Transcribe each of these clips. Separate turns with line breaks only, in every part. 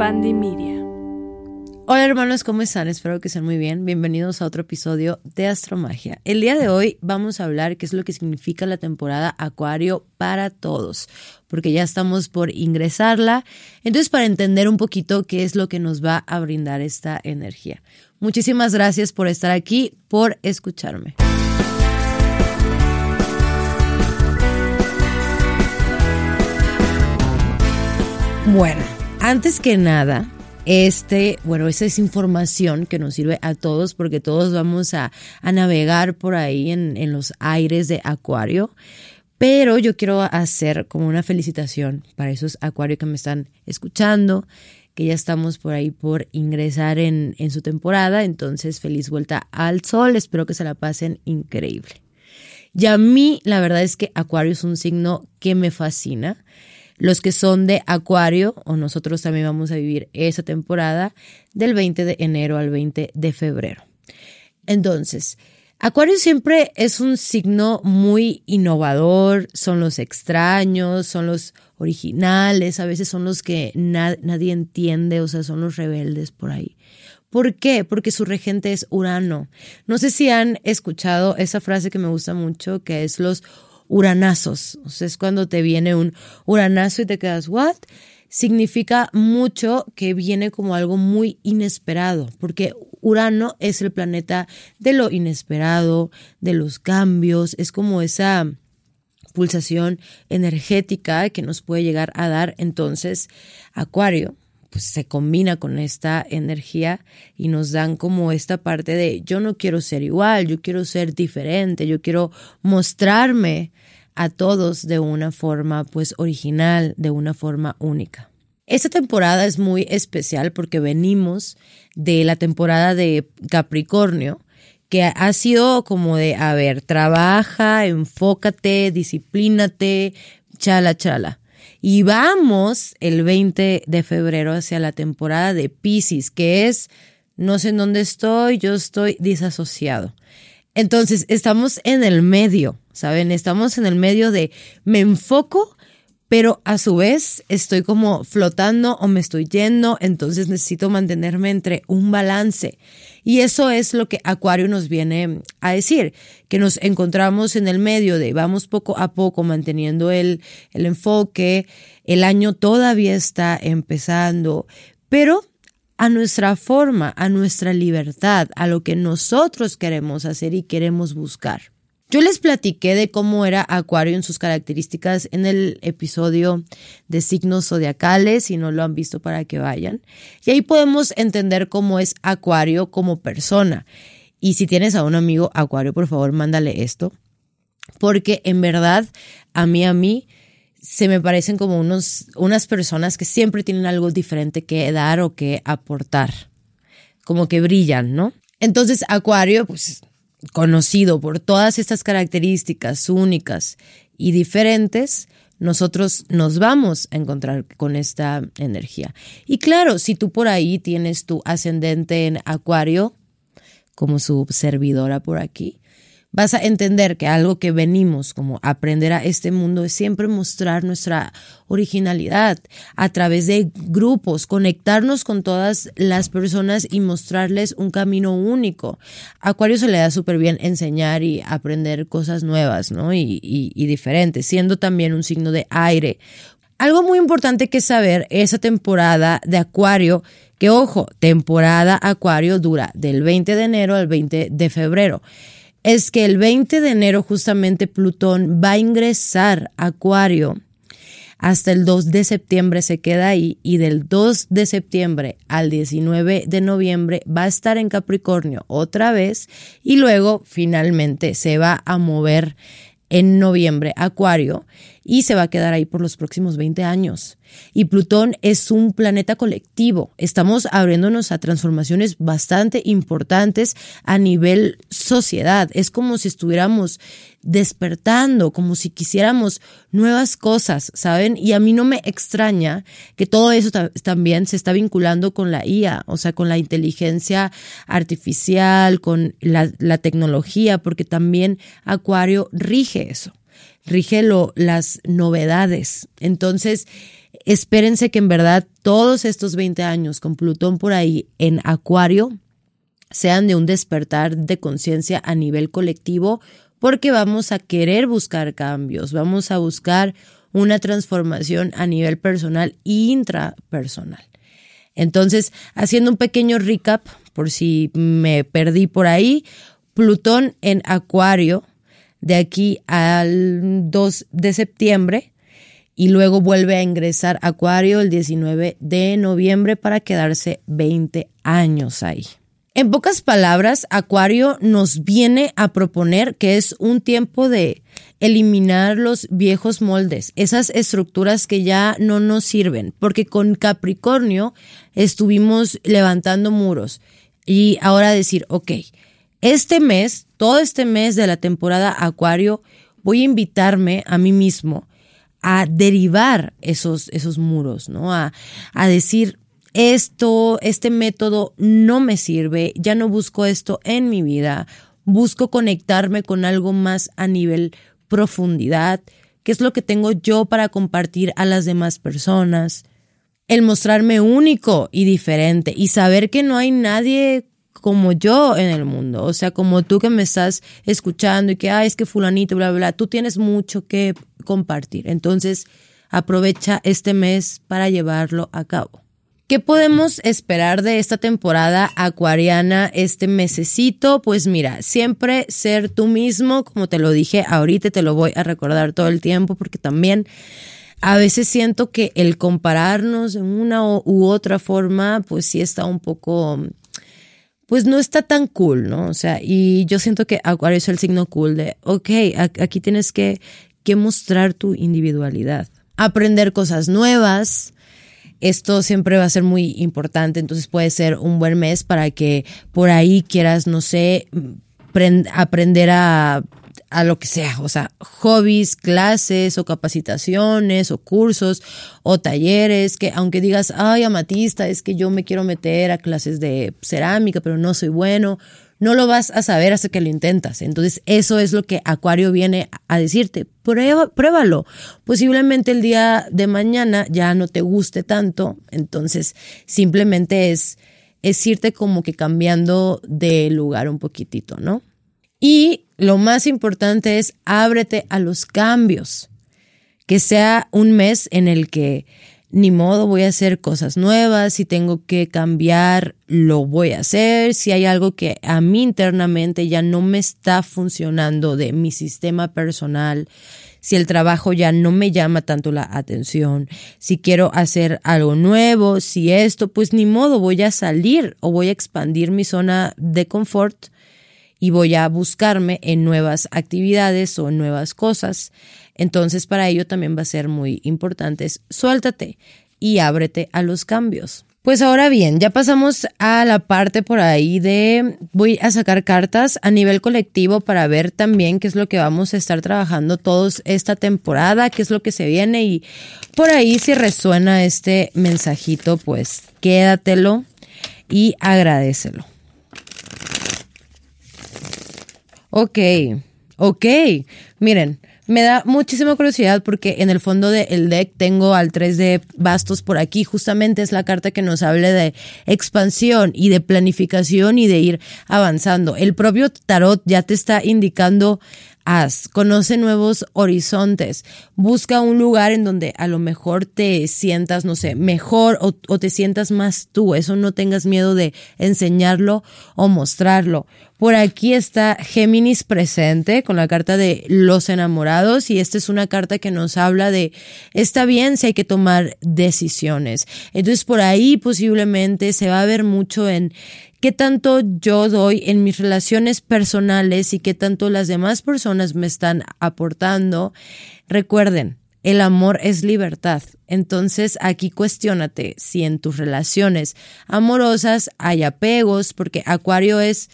Media.
Hola hermanos, ¿cómo están? Espero que estén muy bien. Bienvenidos a otro episodio de Astromagia. El día de hoy vamos a hablar qué es lo que significa la temporada Acuario para todos, porque ya estamos por ingresarla. Entonces, para entender un poquito qué es lo que nos va a brindar esta energía. Muchísimas gracias por estar aquí, por escucharme. Bueno, antes que nada, este, bueno, esa es información que nos sirve a todos porque todos vamos a, navegar por ahí en, en los aires de Acuario. Pero yo quiero hacer como una felicitación para esos Acuario que me están escuchando, que ya estamos por ahí por ingresar en, en su temporada. Entonces, feliz vuelta al sol. Espero que se la pasen increíble. Y a mí, la verdad es que Acuario es un signo que me fascina los que son de Acuario, o nosotros también vamos a vivir esa temporada del 20 de enero al 20 de febrero. Entonces, Acuario siempre es un signo muy innovador, son los extraños, son los originales, a veces son los que nadie entiende, o sea, son los rebeldes por ahí. ¿Por qué? Porque su regente es Urano. No sé si han escuchado esa frase que me gusta mucho, que es los uranazos. O sea, es cuando te viene un uranazo y te quedas, ¿what? Significa mucho que viene como algo muy inesperado, porque Urano es el planeta de lo inesperado, de los cambios, es como esa pulsación energética que nos puede llegar a dar. Entonces, Acuario, pues se combina con esta energía y nos dan como esta parte de yo no quiero ser igual, yo quiero ser diferente, yo quiero mostrarme a todos de una forma pues original, de una forma única. Esta temporada es muy especial porque venimos de la temporada de Capricornio, que ha sido como de, a ver, trabaja, enfócate, disciplínate, chala, chala. Y vamos el 20 de febrero hacia la temporada de Pisces, que es, no sé en dónde estoy, yo estoy disasociado. Entonces, estamos en el medio, ¿saben? Estamos en el medio de me enfoco, pero a su vez estoy como flotando o me estoy yendo, entonces necesito mantenerme entre un balance. Y eso es lo que Acuario nos viene a decir, que nos encontramos en el medio de vamos poco a poco manteniendo el, el enfoque, el año todavía está empezando, pero a nuestra forma, a nuestra libertad, a lo que nosotros queremos hacer y queremos buscar. Yo les platiqué de cómo era Acuario en sus características en el episodio de signos zodiacales, si no lo han visto para que vayan. Y ahí podemos entender cómo es Acuario como persona. Y si tienes a un amigo Acuario, por favor, mándale esto. Porque en verdad, a mí, a mí, se me parecen como unos, unas personas que siempre tienen algo diferente que dar o que aportar, como que brillan, ¿no? Entonces, Acuario, pues conocido por todas estas características únicas y diferentes, nosotros nos vamos a encontrar con esta energía. Y claro, si tú por ahí tienes tu ascendente en Acuario, como su servidora por aquí, vas a entender que algo que venimos como aprender a este mundo es siempre mostrar nuestra originalidad a través de grupos, conectarnos con todas las personas y mostrarles un camino único. A Acuario se le da súper bien enseñar y aprender cosas nuevas, ¿no? Y, diferentes, siendo también un signo de aire. Algo muy importante que saber, esa temporada de Acuario, que ojo, temporada Acuario dura del 20 de enero al 20 de febrero es que el 20 de enero justamente Plutón va a ingresar a Acuario. Hasta el 2 de septiembre se queda ahí y del 2 de septiembre al 19 de noviembre va a estar en Capricornio otra vez y luego finalmente se va a mover en noviembre Acuario y se va a quedar ahí por los próximos 20 años. Y Plutón es un planeta colectivo. Estamos abriéndonos a transformaciones bastante importantes a nivel sociedad. Es como si estuviéramos despertando, como si quisiéramos nuevas cosas, ¿saben? Y a mí no me extraña que todo eso también se está vinculando con la IA, o sea, con la inteligencia artificial, con la, la tecnología, porque también Acuario rige eso rige las novedades. Entonces, espérense que en verdad todos estos 20 años con Plutón por ahí en Acuario sean de un despertar de conciencia a nivel colectivo, porque vamos a querer buscar cambios, vamos a buscar una transformación a nivel personal e intrapersonal. Entonces, haciendo un pequeño recap, por si me perdí por ahí, Plutón en Acuario de aquí al 2 de septiembre y luego vuelve a ingresar Acuario el 19 de noviembre para quedarse 20 años ahí. En pocas palabras, Acuario nos viene a proponer que es un tiempo de eliminar los viejos moldes, esas estructuras que ya no nos sirven, porque con Capricornio estuvimos levantando muros y ahora decir, ok, este mes, todo este mes de la temporada Acuario, voy a invitarme a mí mismo a derivar esos, esos muros, ¿no? A, a decir, esto, este método no me sirve, ya no busco esto en mi vida, busco conectarme con algo más a nivel profundidad, qué es lo que tengo yo para compartir a las demás personas, el mostrarme único y diferente y saber que no hay nadie como yo en el mundo, o sea, como tú que me estás escuchando y que, ah, es que fulanito, bla, bla, bla, tú tienes mucho que compartir. Entonces, aprovecha este mes para llevarlo a cabo. ¿Qué podemos esperar de esta temporada acuariana este mesecito? Pues mira, siempre ser tú mismo, como te lo dije ahorita, te lo voy a recordar todo el tiempo porque también a veces siento que el compararnos en una u otra forma, pues sí está un poco pues no está tan cool, ¿no? O sea, y yo siento que Acuario es el signo cool de, ok, aquí tienes que, que mostrar tu individualidad, aprender cosas nuevas, esto siempre va a ser muy importante, entonces puede ser un buen mes para que por ahí quieras, no sé, aprender a a lo que sea, o sea, hobbies, clases o capacitaciones o cursos o talleres que aunque digas, ay, amatista, es que yo me quiero meter a clases de cerámica, pero no soy bueno, no lo vas a saber hasta que lo intentas. Entonces, eso es lo que Acuario viene a decirte. Prueba, pruébalo. Posiblemente el día de mañana ya no te guste tanto. Entonces, simplemente es, es irte como que cambiando de lugar un poquitito, ¿no? Y lo más importante es ábrete a los cambios. Que sea un mes en el que ni modo voy a hacer cosas nuevas, si tengo que cambiar, lo voy a hacer, si hay algo que a mí internamente ya no me está funcionando de mi sistema personal, si el trabajo ya no me llama tanto la atención, si quiero hacer algo nuevo, si esto, pues ni modo, voy a salir o voy a expandir mi zona de confort y voy a buscarme en nuevas actividades o en nuevas cosas. Entonces para ello también va a ser muy importante, suéltate y ábrete a los cambios. Pues ahora bien, ya pasamos a la parte por ahí de voy a sacar cartas a nivel colectivo para ver también qué es lo que vamos a estar trabajando todos esta temporada, qué es lo que se viene y por ahí si resuena este mensajito, pues quédatelo y agradecelo. Ok, ok. Miren, me da muchísima curiosidad porque en el fondo del deck tengo al 3 de bastos por aquí. Justamente es la carta que nos habla de expansión y de planificación y de ir avanzando. El propio tarot ya te está indicando conoce nuevos horizontes, busca un lugar en donde a lo mejor te sientas, no sé, mejor o, o, te sientas más tú, eso no tengas miedo de enseñarlo o mostrarlo. Por aquí está Géminis presente con la carta de los enamorados y esta es una carta que nos habla de está bien si hay que tomar decisiones. Entonces por ahí posiblemente se va a ver mucho en qué tanto yo doy en mis relaciones personales y qué tanto las demás personas me están aportando. Recuerden, el amor es libertad. Entonces aquí cuestionate si en tus relaciones amorosas hay apegos, porque Acuario es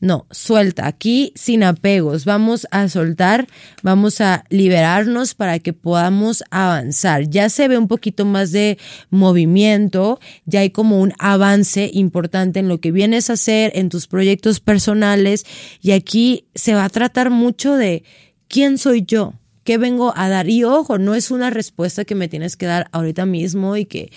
no, suelta, aquí sin apegos, vamos a soltar, vamos a liberarnos para que podamos avanzar. Ya se ve un poquito más de movimiento, ya hay como un avance importante en lo que vienes a hacer, en tus proyectos personales y aquí se va a tratar mucho de quién soy yo, ¿qué vengo a dar? Y ojo, no es una respuesta que me tienes que dar ahorita mismo y que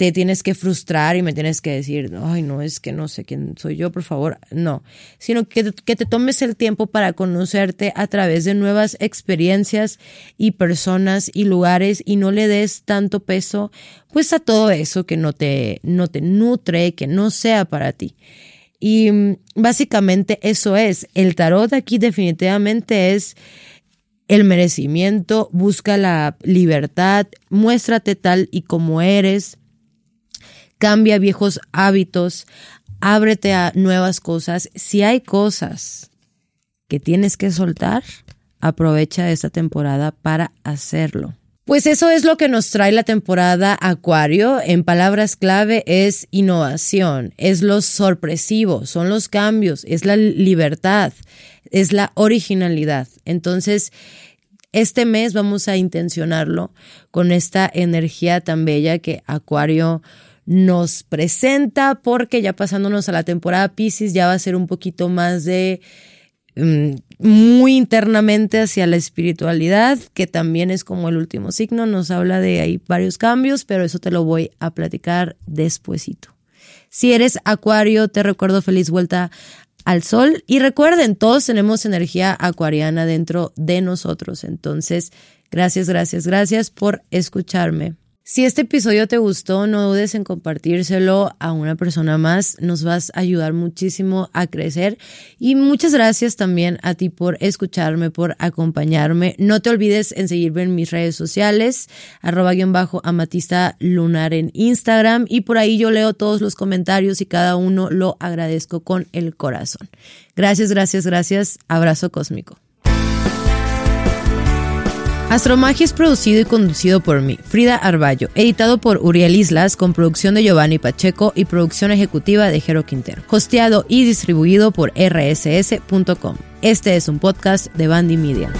te tienes que frustrar y me tienes que decir, ay, no, es que no sé quién soy yo, por favor, no, sino que, que, te tomes el tiempo para conocerte a través de nuevas experiencias y personas y lugares y no le des tanto peso pues a todo eso que no te, no te nutre, que no sea para ti. Y mm, básicamente eso es, el tarot aquí definitivamente es el merecimiento, busca la libertad, muéstrate tal y como eres, cambia viejos hábitos, ábrete a nuevas cosas. Si hay cosas que tienes que soltar, aprovecha esta temporada para hacerlo. Pues eso es lo que nos trae la temporada Acuario. En palabras clave es innovación, es lo sorpresivo, son los cambios, es la libertad, es la originalidad. Entonces, este mes vamos a intencionarlo con esta energía tan bella que Acuario nos presenta, porque ya pasándonos a la temporada Pisces ya va a ser un poquito más de mm, muy internamente hacia la espiritualidad, que también es como el último signo, nos habla de ahí varios cambios, pero eso te lo voy a platicar despuesito. Si eres acuario, te recuerdo feliz vuelta al sol y recuerden, todos tenemos energía acuariana dentro de nosotros, entonces gracias, gracias, gracias por escucharme. Si este episodio te gustó, no dudes en compartírselo a una persona más. Nos vas a ayudar muchísimo a crecer. Y muchas gracias también a ti por escucharme, por acompañarme. No te olvides en seguirme en mis redes sociales, arroba guion bajo amatista lunar en Instagram. Y por ahí yo leo todos los comentarios y cada uno lo agradezco con el corazón. Gracias, gracias, gracias. Abrazo cósmico. Astromagia es producido y conducido por mí, Frida Arballo, editado por Uriel Islas con producción de Giovanni Pacheco y producción ejecutiva de Jero Quintero, hosteado y distribuido por rss.com. Este es un podcast de Bandy Media.